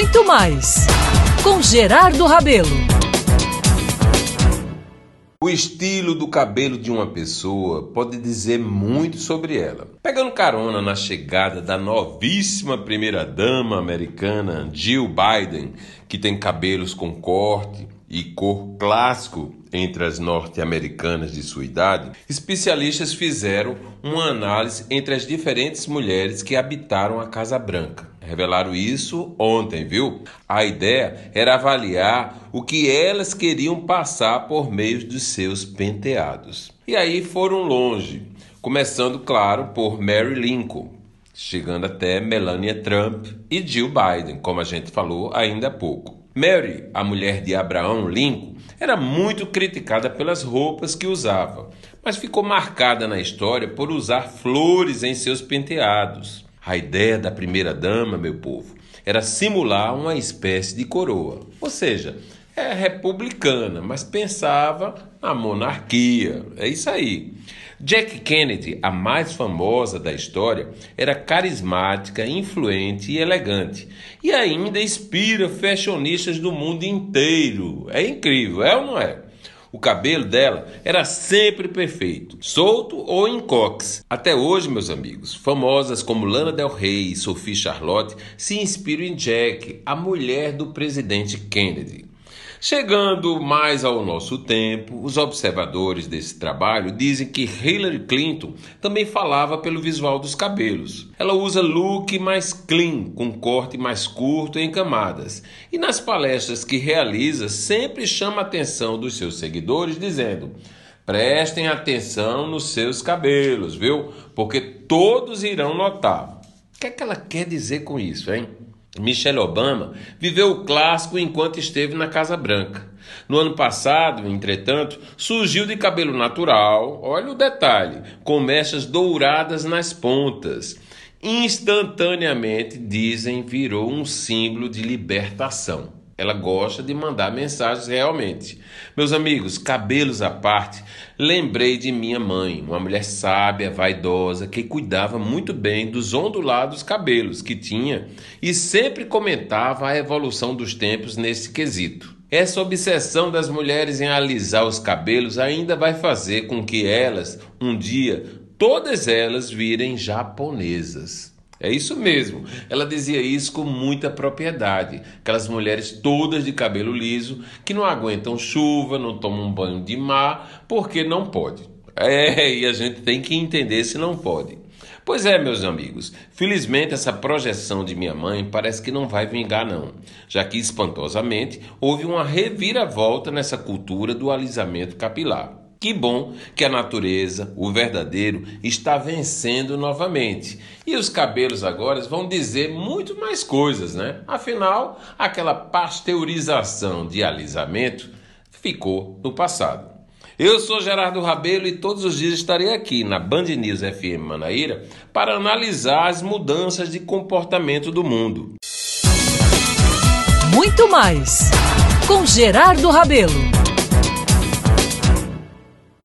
muito mais com Gerardo Rabelo. O estilo do cabelo de uma pessoa pode dizer muito sobre ela. Pegando carona na chegada da novíssima primeira-dama americana Jill Biden, que tem cabelos com corte e cor clássico entre as norte-americanas de sua idade, especialistas fizeram uma análise entre as diferentes mulheres que habitaram a Casa Branca. Revelaram isso ontem, viu? A ideia era avaliar o que elas queriam passar por meio dos seus penteados. E aí foram longe, começando, claro, por Mary Lincoln, chegando até Melania Trump e Jill Biden, como a gente falou ainda há pouco. Mary, a mulher de Abraão Lincoln, era muito criticada pelas roupas que usava, mas ficou marcada na história por usar flores em seus penteados. A ideia da primeira-dama, meu povo, era simular uma espécie de coroa, ou seja, é republicana, mas pensava na monarquia. É isso aí. Jack Kennedy, a mais famosa da história, era carismática, influente e elegante, e ainda inspira fashionistas do mundo inteiro. É incrível, é ou não é? O cabelo dela era sempre perfeito, solto ou em cox. Até hoje, meus amigos, famosas como Lana Del Rey e Sophie Charlotte se inspiram em Jack, a mulher do presidente Kennedy. Chegando mais ao nosso tempo, os observadores desse trabalho dizem que Hillary Clinton também falava pelo visual dos cabelos. Ela usa look mais clean, com corte mais curto em camadas, e nas palestras que realiza sempre chama a atenção dos seus seguidores dizendo: Prestem atenção nos seus cabelos, viu? Porque todos irão notar. O que é que ela quer dizer com isso, hein? Michelle Obama viveu o clássico enquanto esteve na Casa Branca. No ano passado, entretanto, surgiu de cabelo natural, olha o detalhe, com mechas douradas nas pontas. Instantaneamente, dizem, virou um símbolo de libertação. Ela gosta de mandar mensagens realmente. Meus amigos, cabelos à parte, lembrei de minha mãe, uma mulher sábia, vaidosa, que cuidava muito bem dos ondulados cabelos que tinha e sempre comentava a evolução dos tempos nesse quesito. Essa obsessão das mulheres em alisar os cabelos ainda vai fazer com que elas, um dia, todas elas virem japonesas. É isso mesmo. Ela dizia isso com muita propriedade. Aquelas mulheres todas de cabelo liso que não aguentam chuva, não tomam banho de mar, porque não pode. É, e a gente tem que entender se não pode. Pois é, meus amigos, felizmente essa projeção de minha mãe parece que não vai vingar, não, já que espantosamente houve uma reviravolta nessa cultura do alisamento capilar. Que bom que a natureza, o verdadeiro, está vencendo novamente. E os cabelos agora vão dizer muito mais coisas, né? Afinal, aquela pasteurização de alisamento ficou no passado. Eu sou Gerardo Rabelo e todos os dias estarei aqui na Band News FM Manaíra para analisar as mudanças de comportamento do mundo. Muito mais com Gerardo Rabelo.